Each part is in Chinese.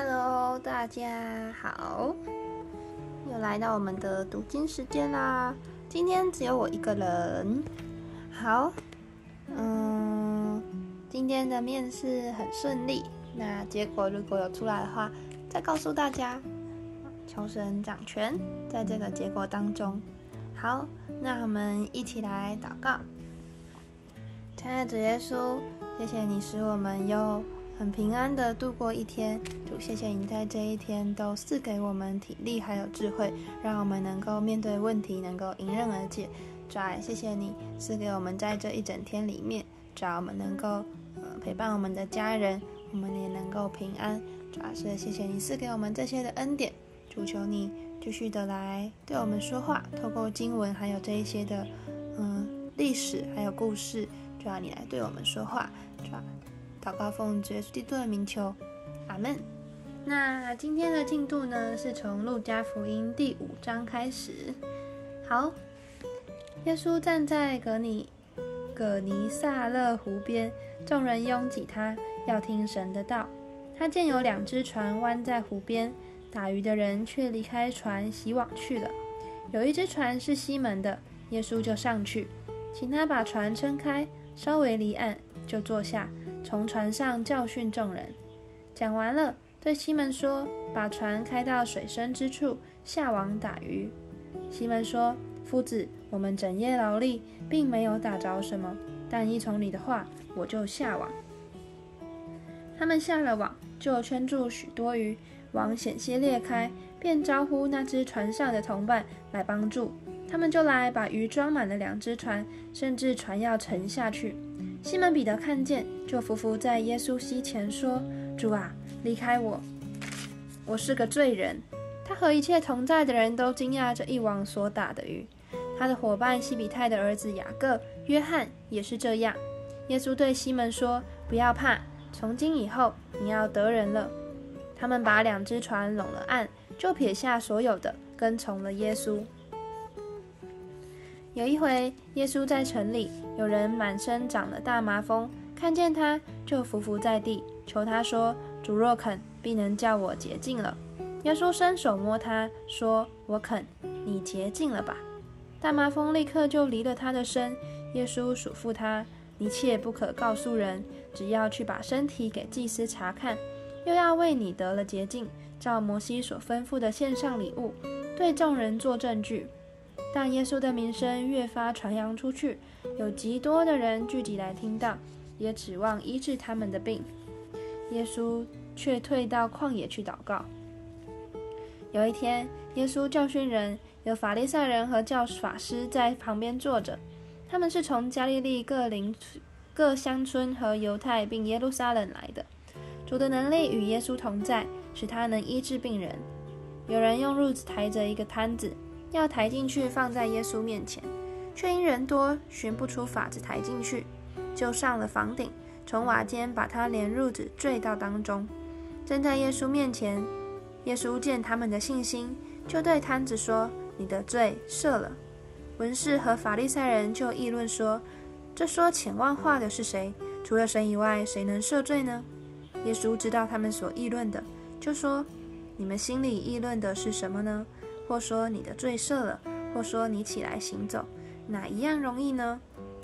Hello，大家好，又来到我们的读经时间啦。今天只有我一个人。好，嗯，今天的面试很顺利。那结果如果有出来的话，再告诉大家。求神掌权，在这个结果当中。好，那我们一起来祷告。亲爱的主耶稣，谢谢你使我们又。很平安的度过一天，主谢谢你在这一天都赐给我们体力还有智慧，让我们能够面对问题，能够迎刃而解。主，谢谢你赐给我们在这一整天里面，主，我们能够呃陪伴我们的家人，我们也能够平安。主，是谢谢你赐给我们这些的恩典，主求你继续的来对我们说话，透过经文还有这一些的嗯历史还有故事，主，你来对我们说话，主。祷告奉主耶稣基督的名求，阿门。那今天的进度呢，是从路加福音第五章开始。好，耶稣站在格尼葛尼撒勒湖边，众人拥挤他，要听神的道。他见有两只船弯在湖边，打鱼的人却离开船洗网去了。有一只船是西门的，耶稣就上去，请他把船撑开，稍微离岸，就坐下。从船上教训众人，讲完了，对西门说：“把船开到水深之处，下网打鱼。”西门说：“夫子，我们整夜劳力，并没有打着什么，但依从你的话，我就下网。”他们下了网，就圈住许多鱼，网险些裂开，便招呼那只船上的同伴来帮助。他们就来把鱼装满了两只船，甚至船要沉下去。西门彼得看见，就伏伏在耶稣膝前说：“主啊，离开我，我是个罪人。”他和一切同在的人都惊讶这一网所打的鱼。他的伙伴西比泰的儿子雅各、约翰也是这样。耶稣对西门说：“不要怕，从今以后你要得人了。”他们把两只船拢了岸，就撇下所有的，跟从了耶稣。有一回，耶稣在城里，有人满身长了大麻风，看见他就伏伏在地，求他说：“主若肯，必能叫我洁净了。”耶稣伸手摸他，说：“我肯，你洁净了吧。”大麻风立刻就离了他的身。耶稣嘱咐他：“一切不可告诉人，只要去把身体给祭司查看，又要为你得了洁净，照摩西所吩咐的献上礼物，对众人做证据。”但耶稣的名声越发传扬出去，有极多的人聚集来听到，也指望医治他们的病。耶稣却退到旷野去祷告。有一天，耶稣教训人，有法利赛人和教法师在旁边坐着，他们是从加利利各邻各乡村和犹太并耶路撒冷来的。主的能力与耶稣同在，使他能医治病人。有人用褥子抬着一个摊子。要抬进去放在耶稣面前，却因人多寻不出法子抬进去，就上了房顶，从瓦间把他连褥子坠到当中，站在耶稣面前。耶稣见他们的信心，就对摊子说：“你的罪赦了。”文士和法利赛人就议论说：“这说浅万话的是谁？除了神以外，谁能赦罪呢？”耶稣知道他们所议论的，就说：“你们心里议论的是什么呢？”或说你的罪赦了，或说你起来行走，哪一样容易呢？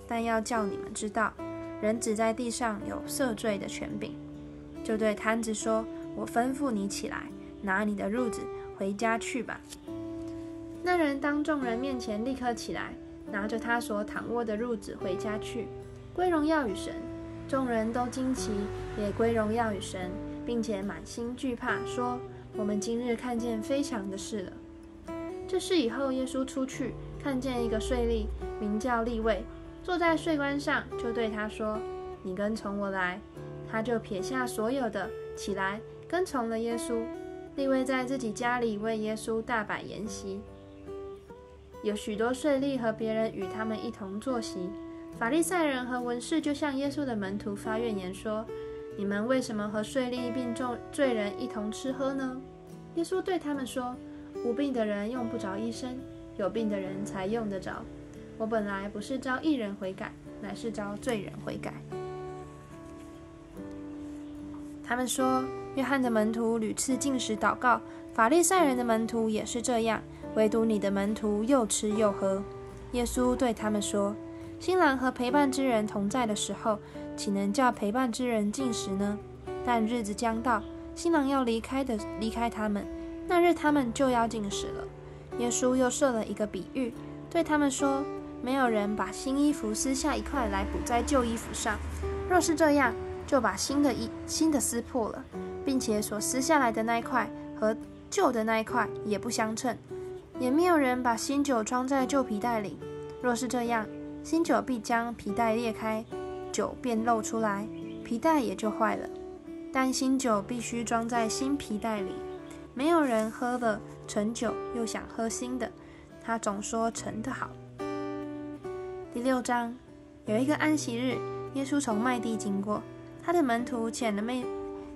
但要叫你们知道，人只在地上有赦罪的权柄。就对摊子说：“我吩咐你起来，拿你的褥子回家去吧。”那人当众人面前立刻起来，拿着他所躺卧的褥子回家去，归荣耀与神。众人都惊奇，也归荣耀与神，并且满心惧怕，说：“我们今日看见非常的事了。”这事以后，耶稣出去，看见一个税吏，名叫利位，坐在税关上，就对他说：“你跟从我来。”他就撇下所有的，起来跟从了耶稣。利位在自己家里为耶稣大摆筵席，有许多税吏和别人与他们一同坐席。法利赛人和文士就向耶稣的门徒发怨言说：“你们为什么和税吏并众罪人一同吃喝呢？”耶稣对他们说。无病的人用不着医生，有病的人才用得着。我本来不是招义人悔改，乃是招罪人悔改。他们说：“约翰的门徒屡次进食祷告，法利赛人的门徒也是这样，唯独你的门徒又吃又喝。耶稣对他们说：“新郎和陪伴之人同在的时候，岂能叫陪伴之人进食呢？但日子将到，新郎要离开的离开他们，那日他们就要进食了。”耶稣又设了一个比喻，对他们说：“没有人把新衣服撕下一块来补在旧衣服上，若是这样，就把新的衣新的撕破了，并且所撕下来的那一块和旧的那一块也不相称。也没有人把新酒装在旧皮袋里，若是这样，新酒必将皮袋裂开，酒便漏出来，皮袋也就坏了。但新酒必须装在新皮袋里。没有人喝了陈酒又想喝新的，他总说陈的好。”第六章，有一个安息日，耶稣从麦地经过。他的门徒捡了麦，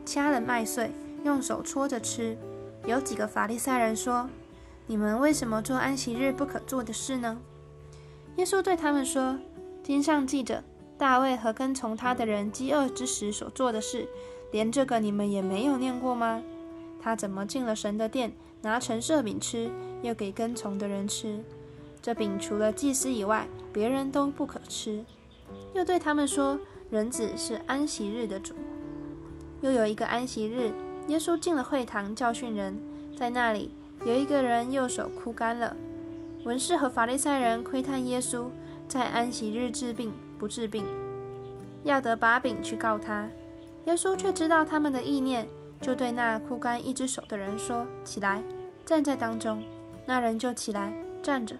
掐了麦穗，用手搓着吃。有几个法利赛人说：“你们为什么做安息日不可做的事呢？”耶稣对他们说：“经上记着大卫和跟从他的人饥饿之时所做的事，连这个你们也没有念过吗？他怎么进了神的殿，拿陈设饼吃，又给跟从的人吃？这饼除了祭司以外，别人都不可吃。”又对他们说。人子是安息日的主。又有一个安息日，耶稣进了会堂教训人，在那里有一个人右手枯干了。文士和法利赛人窥探耶稣在安息日治病不治病，要得把柄去告他。耶稣却知道他们的意念，就对那枯干一只手的人说：“起来，站在当中。”那人就起来站着。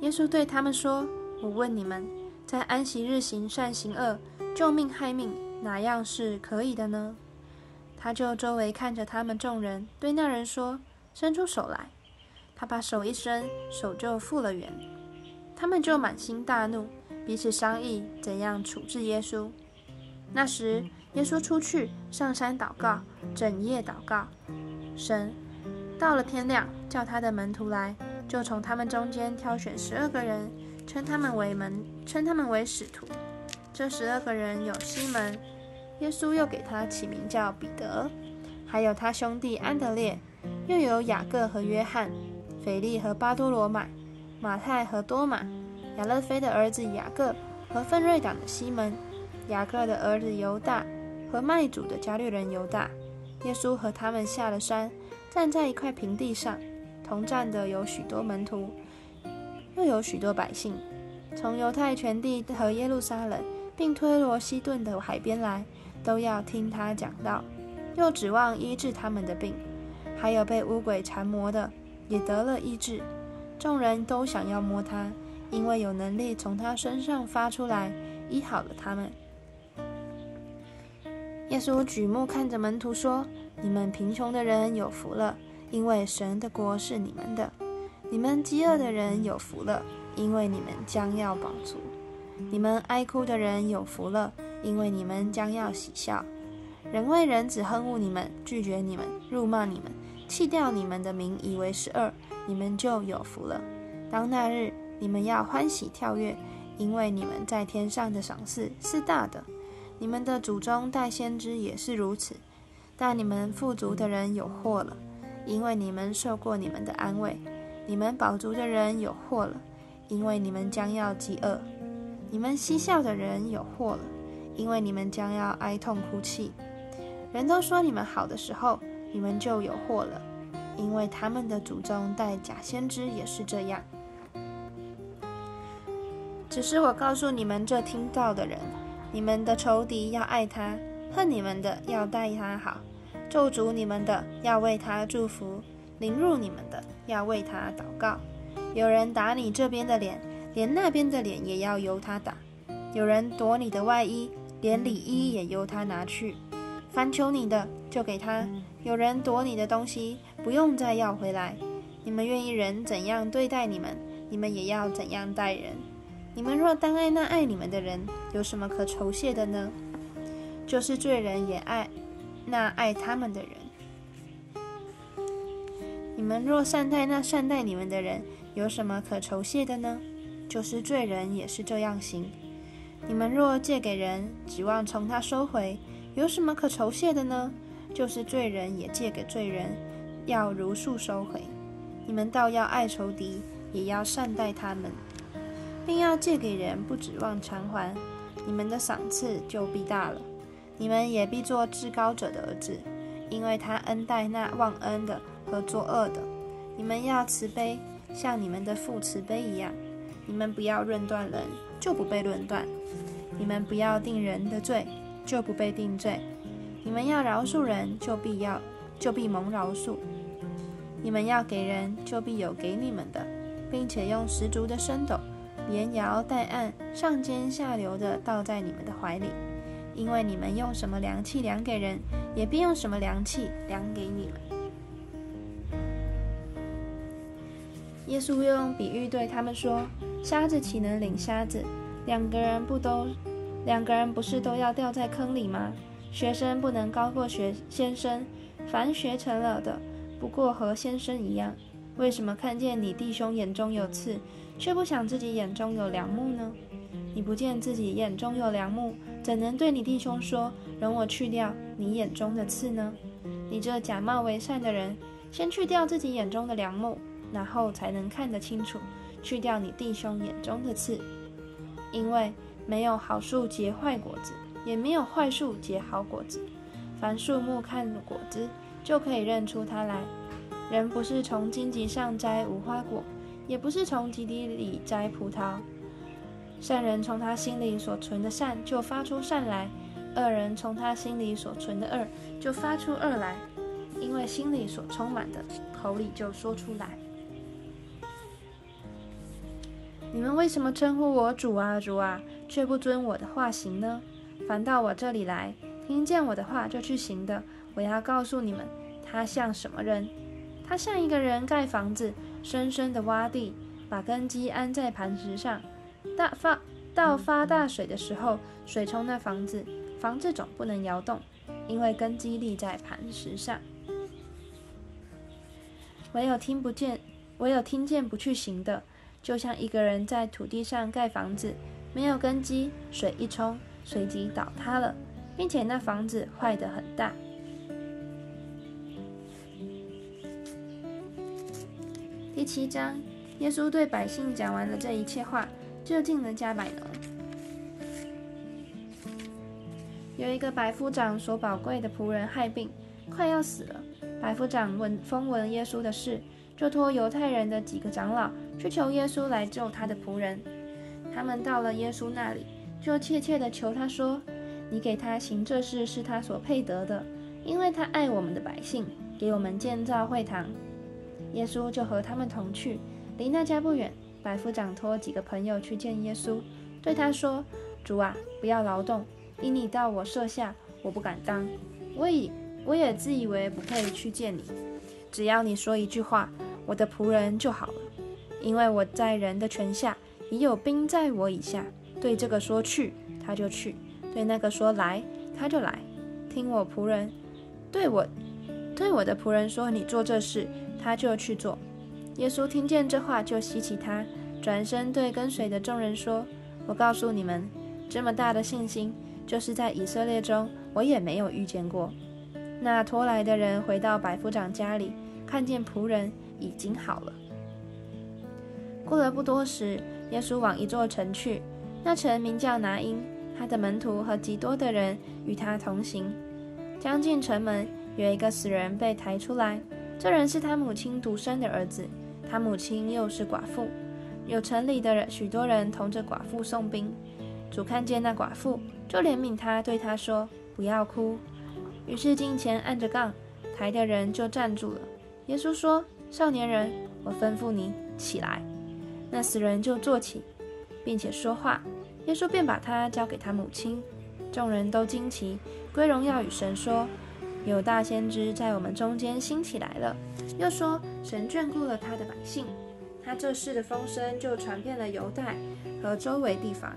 耶稣对他们说：“我问你们，在安息日行善行恶？”救命害命，哪样是可以的呢？他就周围看着他们众人，对那人说：“伸出手来。”他把手一伸，手就复了原。他们就满心大怒，彼此商议怎样处置耶稣。那时，耶稣出去上山祷告，整夜祷告。神到了天亮，叫他的门徒来，就从他们中间挑选十二个人，称他们为门，称他们为使徒。这十二个人有西门，耶稣又给他起名叫彼得，还有他兄弟安德烈，又有雅各和约翰，腓力和巴多罗买，马太和多马，亚勒菲的儿子雅各和奋锐党的西门，雅各的儿子犹大和卖主的加略人犹大。耶稣和他们下了山，站在一块平地上，同站的有许多门徒，又有许多百姓，从犹太全地和耶路撒冷。并推罗西顿的海边来，都要听他讲道，又指望医治他们的病。还有被污鬼缠磨的，也得了医治。众人都想要摸他，因为有能力从他身上发出来，医好了他们。耶稣举目看着门徒说：“你们贫穷的人有福了，因为神的国是你们的；你们饥饿的人有福了，因为你们将要饱足。”你们哀哭的人有福了，因为你们将要喜笑。人为人子恨恶你们，拒绝你们，辱骂你们，弃掉你们的名，以为是恶，你们就有福了。当那日，你们要欢喜跳跃，因为你们在天上的赏赐是大的。你们的祖宗代先知也是如此。但你们富足的人有祸了，因为你们受过你们的安慰；你们饱足的人有祸了，因为你们将要饥饿。你们嬉笑的人有祸了，因为你们将要哀痛哭泣。人都说你们好的时候，你们就有祸了，因为他们的祖宗带假先知也是这样。只是我告诉你们这听到的人，你们的仇敌要爱他，恨你们的要待他好，咒诅你们的要为他祝福，凌辱你们的要为他祷告。有人打你这边的脸。连那边的脸也要由他打，有人夺你的外衣，连里衣也由他拿去。凡求你的，就给他；有人夺你的东西，不用再要回来。你们愿意人怎样对待你们，你们也要怎样待人。你们若单爱那爱你们的人，有什么可酬谢的呢？就是罪人也爱那爱他们的人。你们若善待那善待你们的人，有什么可酬谢的呢？就是罪人也是这样行。你们若借给人，指望从他收回，有什么可酬谢的呢？就是罪人也借给罪人，要如数收回。你们倒要爱仇敌，也要善待他们，并要借给人，不指望偿还。你们的赏赐就必大了。你们也必做至高者的儿子，因为他恩待那忘恩的和作恶的。你们要慈悲，像你们的父慈悲一样。你们不要论断人，就不被论断；你们不要定人的罪，就不被定罪。你们要饶恕人，就必要就必蒙饶恕；你们要给人，就必有给你们的，并且用十足的升斗，连摇带按，上尖下流的倒在你们的怀里。因为你们用什么量器量给人，也必用什么量器量给你们。耶稣用比喻对他们说：“瞎子岂能领瞎子？两个人不都，两个人不是都要掉在坑里吗？学生不能高过学先生，凡学成了的，不过和先生一样。为什么看见你弟兄眼中有刺，却不想自己眼中有梁木呢？你不见自己眼中有梁木？”怎能对你弟兄说：“容我去掉你眼中的刺呢？”你这假冒为善的人，先去掉自己眼中的梁木，然后才能看得清楚，去掉你弟兄眼中的刺。因为没有好树结坏果子，也没有坏树结好果子。凡树木看果子，就可以认出它来。人不是从荆棘上摘无花果，也不是从棘地里摘葡萄。善人从他心里所存的善就发出善来，恶人从他心里所存的恶就发出恶来，因为心里所充满的，口里就说出来。你们为什么称呼我主啊主啊，却不遵我的话行呢？反到我这里来，听见我的话就去行的，我要告诉你们，他像什么人？他像一个人盖房子，深深的挖地，把根基安在磐石上。大发到发大水的时候，水冲那房子，房子总不能摇动，因为根基立在磐石上。唯有听不见，唯有听见不去行的，就像一个人在土地上盖房子，没有根基，水一冲，随即倒塌了，并且那房子坏得很大。第七章，耶稣对百姓讲完了这一切话。就进了加百农。有一个百夫长所宝贵的仆人害病，快要死了。百夫长闻风闻耶稣的事，就托犹太人的几个长老去求耶稣来救他的仆人。他们到了耶稣那里，就切切地求他说：“你给他行这事是他所配得的，因为他爱我们的百姓，给我们建造会堂。”耶稣就和他们同去，离那家不远。百夫长托几个朋友去见耶稣，对他说：“主啊，不要劳动，因你到我舍下，我不敢当。我以我也自以为不配去见你。只要你说一句话，我的仆人就好了。因为我在人的权下，已有兵在我以下。对这个说去，他就去；对那个说来，他就来。听我仆人对我对我的仆人说，你做这事，他就去做。”耶稣听见这话，就希奇他，转身对跟随的众人说：“我告诉你们，这么大的信心，就是在以色列中，我也没有遇见过。”那拖来的人回到百夫长家里，看见仆人已经好了。过了不多时，耶稣往一座城去，那城名叫拿因，他的门徒和极多的人与他同行。将近城门，有一个死人被抬出来，这人是他母亲独生的儿子。他母亲又是寡妇，有城里的人许多人同着寡妇送兵。主看见那寡妇，就怜悯他，对他说：“不要哭。”于是近前按着杠，抬的人就站住了。耶稣说：“少年人，我吩咐你起来。”那死人就坐起，并且说话。耶稣便把他交给他母亲。众人都惊奇，归荣耀与神说。有大先知在我们中间兴起来了，又说神眷顾了他的百姓，他这事的风声就传遍了犹太和周围地方。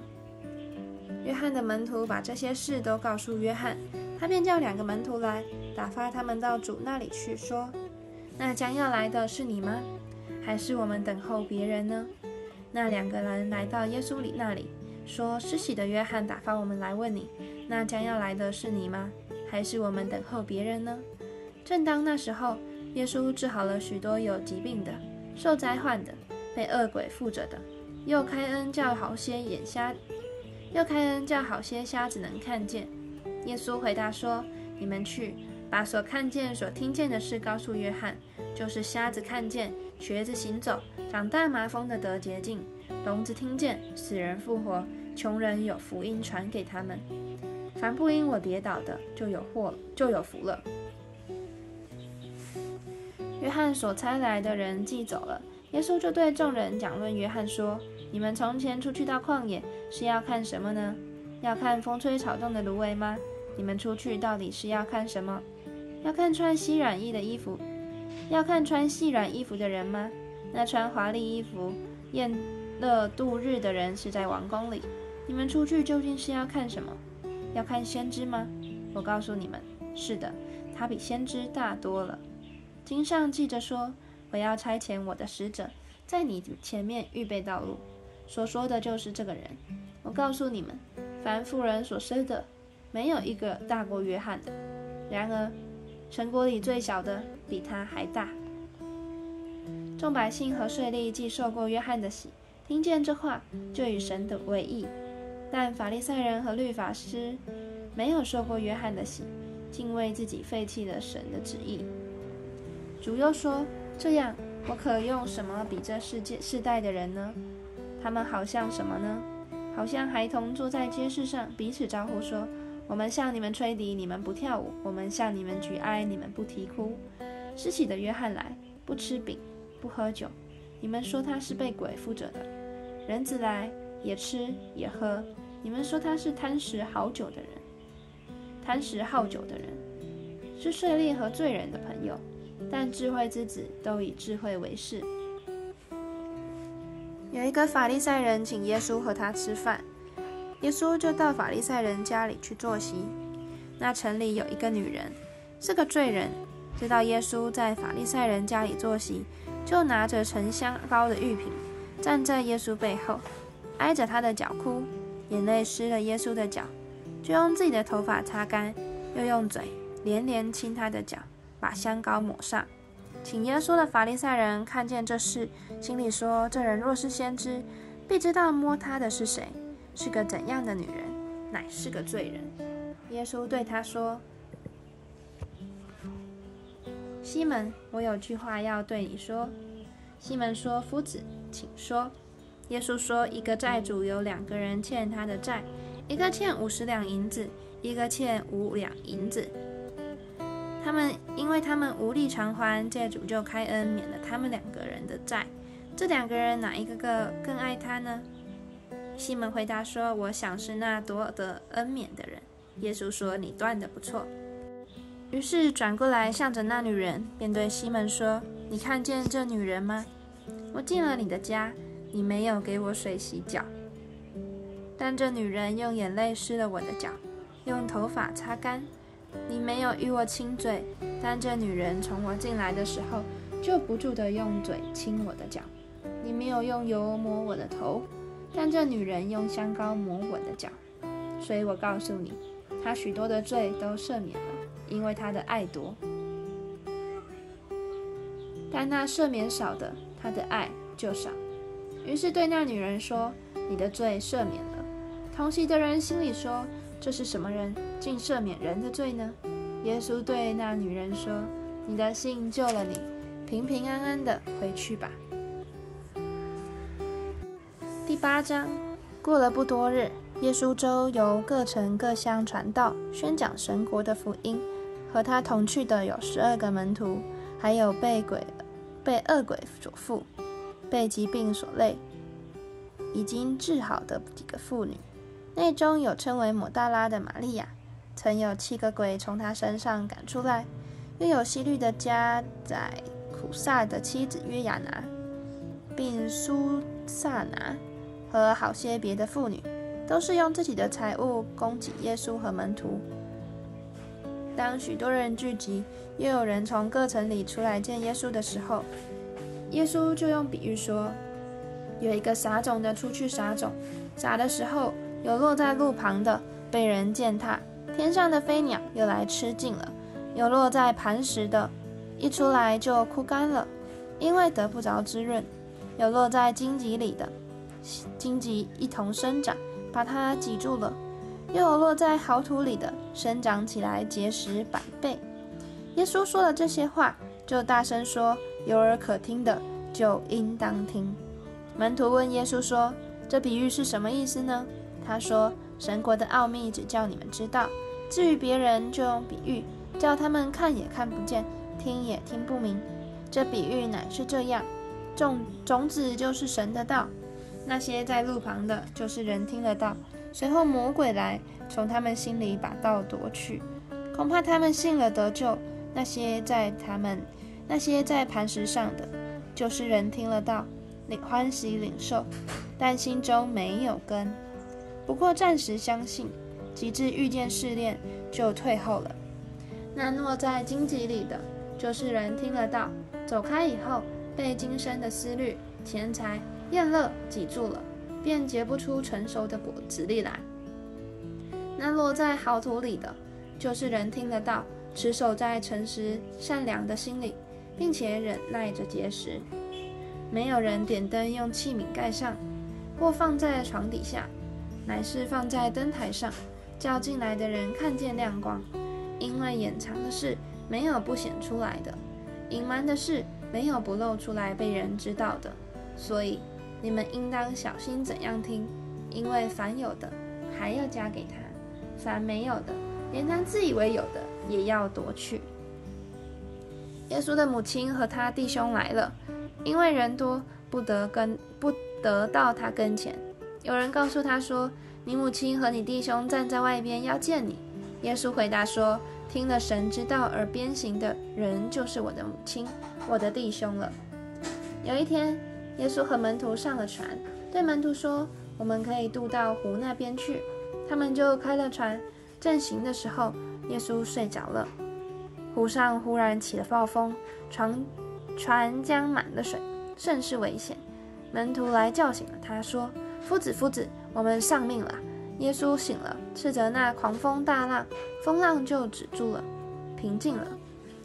约翰的门徒把这些事都告诉约翰，他便叫两个门徒来，打发他们到主那里去，说：“那将要来的是你吗？还是我们等候别人呢？”那两个人来到耶稣里那里，说：“施洗的约翰打发我们来问你，那将要来的是你吗？”还是我们等候别人呢？正当那时候，耶稣治好了许多有疾病的、受灾患的、被恶鬼附着的，又开恩叫好些眼瞎，又开恩叫好些瞎子能看见。耶稣回答说：“你们去，把所看见、所听见的事告诉约翰，就是瞎子看见，瘸子行走，长大麻风的得洁净，聋子听见，死人复活，穷人有福音传给他们。凡不因我跌倒的，就有祸，就有福了。”约翰所差来的人既走了，耶稣就对众人讲论约翰说：“你们从前出去到旷野是要看什么呢？要看风吹草动的芦苇吗？”你们出去到底是要看什么？要看穿细软衣的衣服，要看穿细软衣服的人吗？那穿华丽衣服、宴乐度日的人是在王宫里。你们出去究竟是要看什么？要看先知吗？我告诉你们，是的，他比先知大多了。经上记着说：“我要差遣我的使者，在你前面预备道路。”所说的就是这个人。我告诉你们，凡妇人所生的。没有一个大过约翰的。然而，城国里最小的比他还大。众百姓和税吏既受过约翰的洗，听见这话，就与神的为义。但法利赛人和律法师没有受过约翰的洗，竟为自己废弃了神的旨意。主又说：“这样，我可用什么比这世界世代的人呢？他们好像什么呢？好像孩童坐在街市上，彼此招呼说。”我们向你们吹笛，你们不跳舞；我们向你们举哀，你们不啼哭。施洗的约翰来，不吃饼，不喝酒，你们说他是被鬼附着的；人子来，也吃也喝，你们说他是贪食好酒的人。贪食好酒的人，是税吏和罪人的朋友，但智慧之子都以智慧为事。有一个法利赛人请耶稣和他吃饭。耶稣就到法利赛人家里去坐席。那城里有一个女人，是个罪人，知道耶稣在法利赛人家里坐席，就拿着沉香膏的玉瓶，站在耶稣背后，挨着他的脚哭，眼泪湿了耶稣的脚，就用自己的头发擦干，又用嘴连连亲他的脚，把香膏抹上。请耶稣的法利赛人看见这事，心里说：这人若是先知，必知道摸他的是谁。是个怎样的女人？乃是个罪人。耶稣对他说：“西门，我有句话要对你说。”西门说：“夫子，请说。”耶稣说：“一个债主有两个人欠他的债，一个欠五十两银子，一个欠五两银子。他们因为他们无力偿还，债主就开恩免了他们两个人的债。这两个人哪一个个更爱他呢？”西门回答说：“我想是那多得恩免的人。”耶稣说：“你断的不错。”于是转过来向着那女人，便对西门说：“你看见这女人吗？我进了你的家，你没有给我水洗脚，但这女人用眼泪湿了我的脚，用头发擦干。你没有与我亲嘴，但这女人从我进来的时候就不住地用嘴亲我的脚。你没有用油抹我的头。”但这女人用香膏抹我的脚，所以我告诉你，她许多的罪都赦免了，因为她的爱多。但那赦免少的，她的爱就少。于是对那女人说：“你的罪赦免了。”同席的人心里说：“这是什么人，竟赦免人的罪呢？”耶稣对那女人说：“你的信救了你，平平安安的回去吧。”第八章，过了不多日，耶稣周游各城各乡传道，宣讲神国的福音。和他同去的有十二个门徒，还有被鬼、被恶鬼所附、被疾病所累、已经治好的几个妇女。内中有称为抹大拉的玛利亚，曾有七个鬼从她身上赶出来；又有西律的家宰苦萨的妻子约雅拿，并苏萨拿。和好些别的妇女，都是用自己的财物供给耶稣和门徒。当许多人聚集，又有人从各城里出来见耶稣的时候，耶稣就用比喻说：有一个撒种的出去撒种，撒的时候有落在路旁的，被人践踏，天上的飞鸟又来吃尽了；有落在磐石的，一出来就枯干了，因为得不着滋润；有落在荆棘里的，荆棘一同生长，把它挤住了；又有落在好土里的，生长起来结实百倍。耶稣说了这些话，就大声说：“有耳可听的，就应当听。”门徒问耶稣说：“这比喻是什么意思呢？”他说：“神国的奥秘只叫你们知道，至于别人，就用比喻，叫他们看也看不见，听也听不明。这比喻乃是这样：种种子就是神的道，那些在路旁的，就是人听得到，随后魔鬼来，从他们心里把道夺去，恐怕他们信了得救。”那些在他们那些在磐石上的，就是人听了道，领欢喜领受，但心中没有根，不过暂时相信，及至遇见试炼，就退后了。那落在荆棘里的，就是人听了道，走开以后，被今生的思虑、钱财、厌乐挤住了，便结不出成熟的果子粒来。那落在好土里的，就是人听了道。持守在诚实善良的心里，并且忍耐着节食。没有人点灯用器皿盖上，或放在床底下，乃是放在灯台上，叫进来的人看见亮光。因为掩藏的事没有不显出来的，隐瞒的事没有不露出来被人知道的。所以你们应当小心怎样听，因为凡有的还要加给他，凡没有的，连他自以为有的。也要夺去。耶稣的母亲和他弟兄来了，因为人多，不得跟不得到他跟前。有人告诉他说：“你母亲和你弟兄站在外边，要见你。”耶稣回答说：“听了神之道而鞭行的人，就是我的母亲，我的弟兄了。”有一天，耶稣和门徒上了船，对门徒说：“我们可以渡到湖那边去。”他们就开了船，正行的时候。耶稣睡着了，湖上忽然起了暴风，船船将满了水，甚是危险。门徒来叫醒了他，说：“夫子，夫子，我们丧命了。”耶稣醒了，斥责那狂风大浪，风浪就止住了，平静了。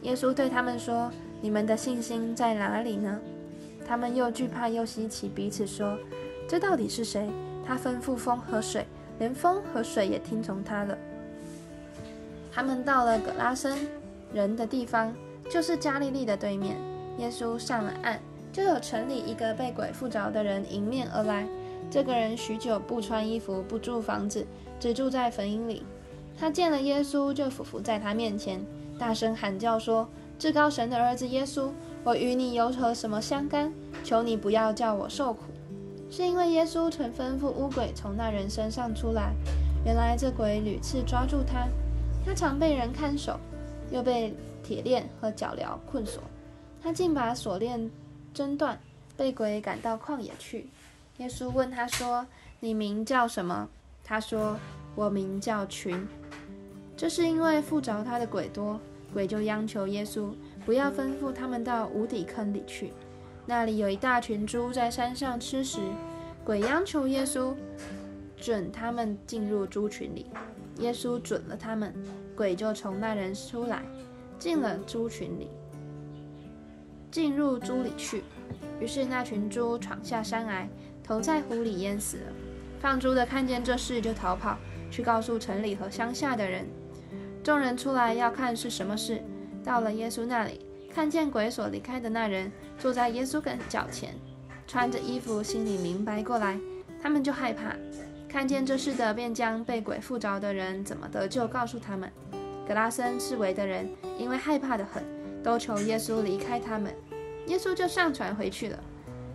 耶稣对他们说：“你们的信心在哪里呢？”他们又惧怕又稀奇，彼此说：“这到底是谁？他吩咐风和水，连风和水也听从他了。”他们到了葛拉森人的地方，就是加利利的对面。耶稣上了岸，就有城里一个被鬼附着的人迎面而来。这个人许久不穿衣服，不住房子，只住在坟茔里。他见了耶稣，就俯伏在他面前，大声喊叫说：“至高神的儿子耶稣，我与你有何什么相干？求你不要叫我受苦。”是因为耶稣曾吩咐乌鬼从那人身上出来。原来这鬼屡次抓住他。他常被人看守，又被铁链和脚镣困锁。他竟把锁链挣断，被鬼赶到旷野去。耶稣问他说：“你名叫什么？”他说：“我名叫群。”这是因为附着他的鬼多，鬼就央求耶稣不要吩咐他们到无底坑里去。那里有一大群猪在山上吃食，鬼央求耶稣准他们进入猪群里。耶稣准了他们，鬼就从那人出来，进了猪群里，进入猪里去。于是那群猪闯下山来，投在湖里淹死了。放猪的看见这事，就逃跑去告诉城里和乡下的人。众人出来要看是什么事，到了耶稣那里，看见鬼所离开的那人坐在耶稣跟脚前，穿着衣服，心里明白过来，他们就害怕。看见这事的，便将被鬼附着的人怎么得救告诉他们。格拉森四围的人因为害怕的很，都求耶稣离开他们。耶稣就上船回去了。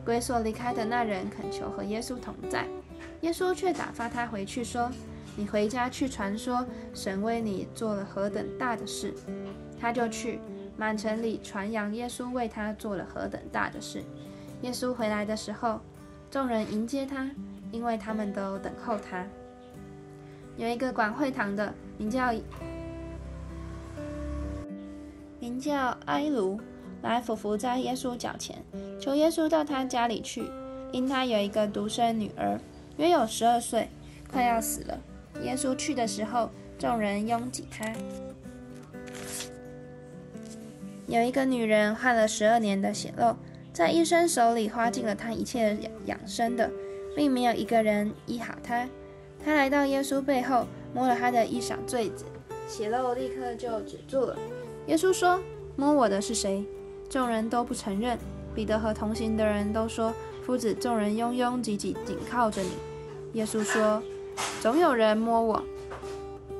鬼所离开的那人恳求和耶稣同在，耶稣却打发他回去，说：“你回家去传说神为你做了何等大的事。”他就去满城里传扬耶稣为他做了何等大的事。耶稣回来的时候，众人迎接他。因为他们都等候他。有一个管会堂的，名叫名叫埃卢，来伏伏在耶稣脚前，求耶稣到他家里去，因他有一个独生女儿，约有十二岁，快要死了。耶稣去的时候，众人拥挤他。有一个女人患了十二年的血漏，在医生手里花尽了她一切养养生的，并没有一个人医好她。她来到耶稣背后，摸了他的衣裳坠子，血漏立刻就止住了。耶稣说：“摸我的是谁？”众人都不承认。彼得和同行的人都说：“夫子，众人拥拥挤挤紧靠着你。”耶稣说：“总有人摸我，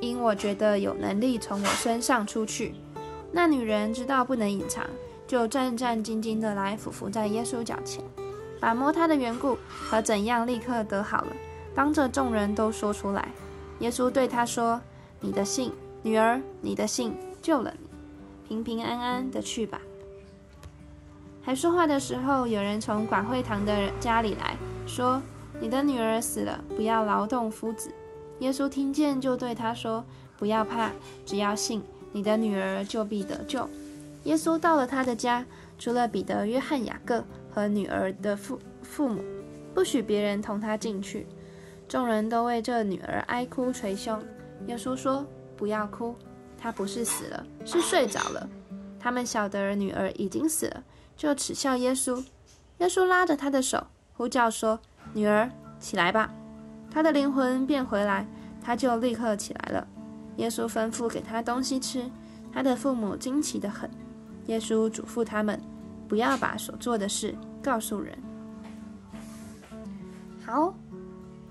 因我觉得有能力从我身上出去。”那女人知道不能隐藏，就战战兢兢地来俯伏在耶稣脚前，把摸他的缘故和怎样立刻得好了，当着众人都说出来。耶稣对他说：“你的信，女儿，你的信救了你，平平安安的去吧。”还说话的时候，有人从管会堂的家里来说：“你的女儿死了，不要劳动夫子。”耶稣听见，就对他说：“不要怕，只要信，你的女儿就必得救。”耶稣到了他的家，除了彼得、约翰、雅各和女儿的父父母，不许别人同他进去。众人都为这女儿哀哭捶胸。耶稣说：“不要哭，她不是死了，是睡着了。他们晓得女儿已经死了。”就耻笑耶稣，耶稣拉着他的手，呼叫说：“女儿，起来吧。”他的灵魂便回来，他就立刻起来了。耶稣吩咐给他东西吃，他的父母惊奇的很。耶稣嘱咐他们，不要把所做的事告诉人。好，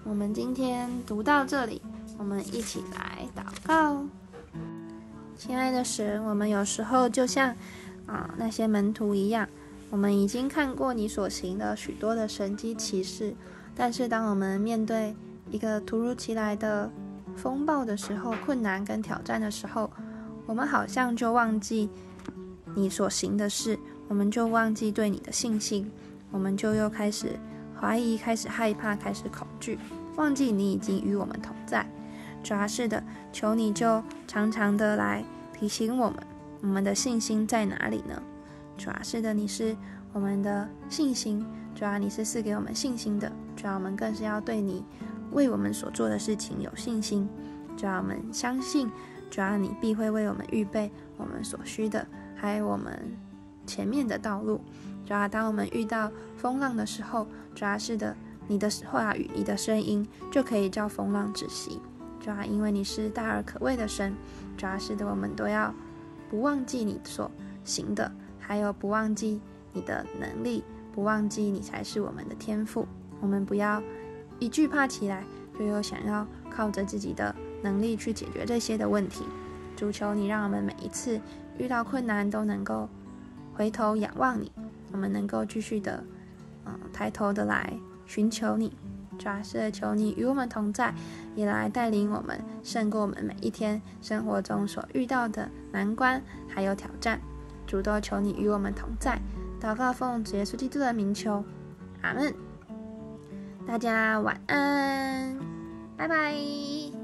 我们今天读到这里，我们一起来祷告。亲爱的神，我们有时候就像啊那些门徒一样。我们已经看过你所行的许多的神迹奇事，但是当我们面对一个突如其来的风暴的时候，困难跟挑战的时候，我们好像就忘记你所行的事，我们就忘记对你的信心，我们就又开始怀疑，开始害怕，开始恐惧，忘记你已经与我们同在。主要是的，求你就常常的来提醒我们，我们的信心在哪里呢？主要是的，你是我们的信心，主要你是赐给我们信心的，主要我们更是要对你为我们所做的事情有信心，主要我们相信，主要你必会为我们预备我们所需的，还有我们前面的道路。主要当我们遇到风浪的时候，主要是的，你的话语、你的声音就可以叫风浪止息。主要因为你是大而可畏的神，主要是的，我们都要不忘记你所行的。还有，不忘记你的能力，不忘记你才是我们的天赋。我们不要一惧怕起来，就又想要靠着自己的能力去解决这些的问题。主求你，让我们每一次遇到困难都能够回头仰望你，我们能够继续的，嗯，抬头的来寻求你。主要是求你与我们同在，也来带领我们胜过我们每一天生活中所遇到的难关还有挑战。主多求你与我们同在，祷告奉主耶稣基督的名求，阿门。大家晚安，拜拜。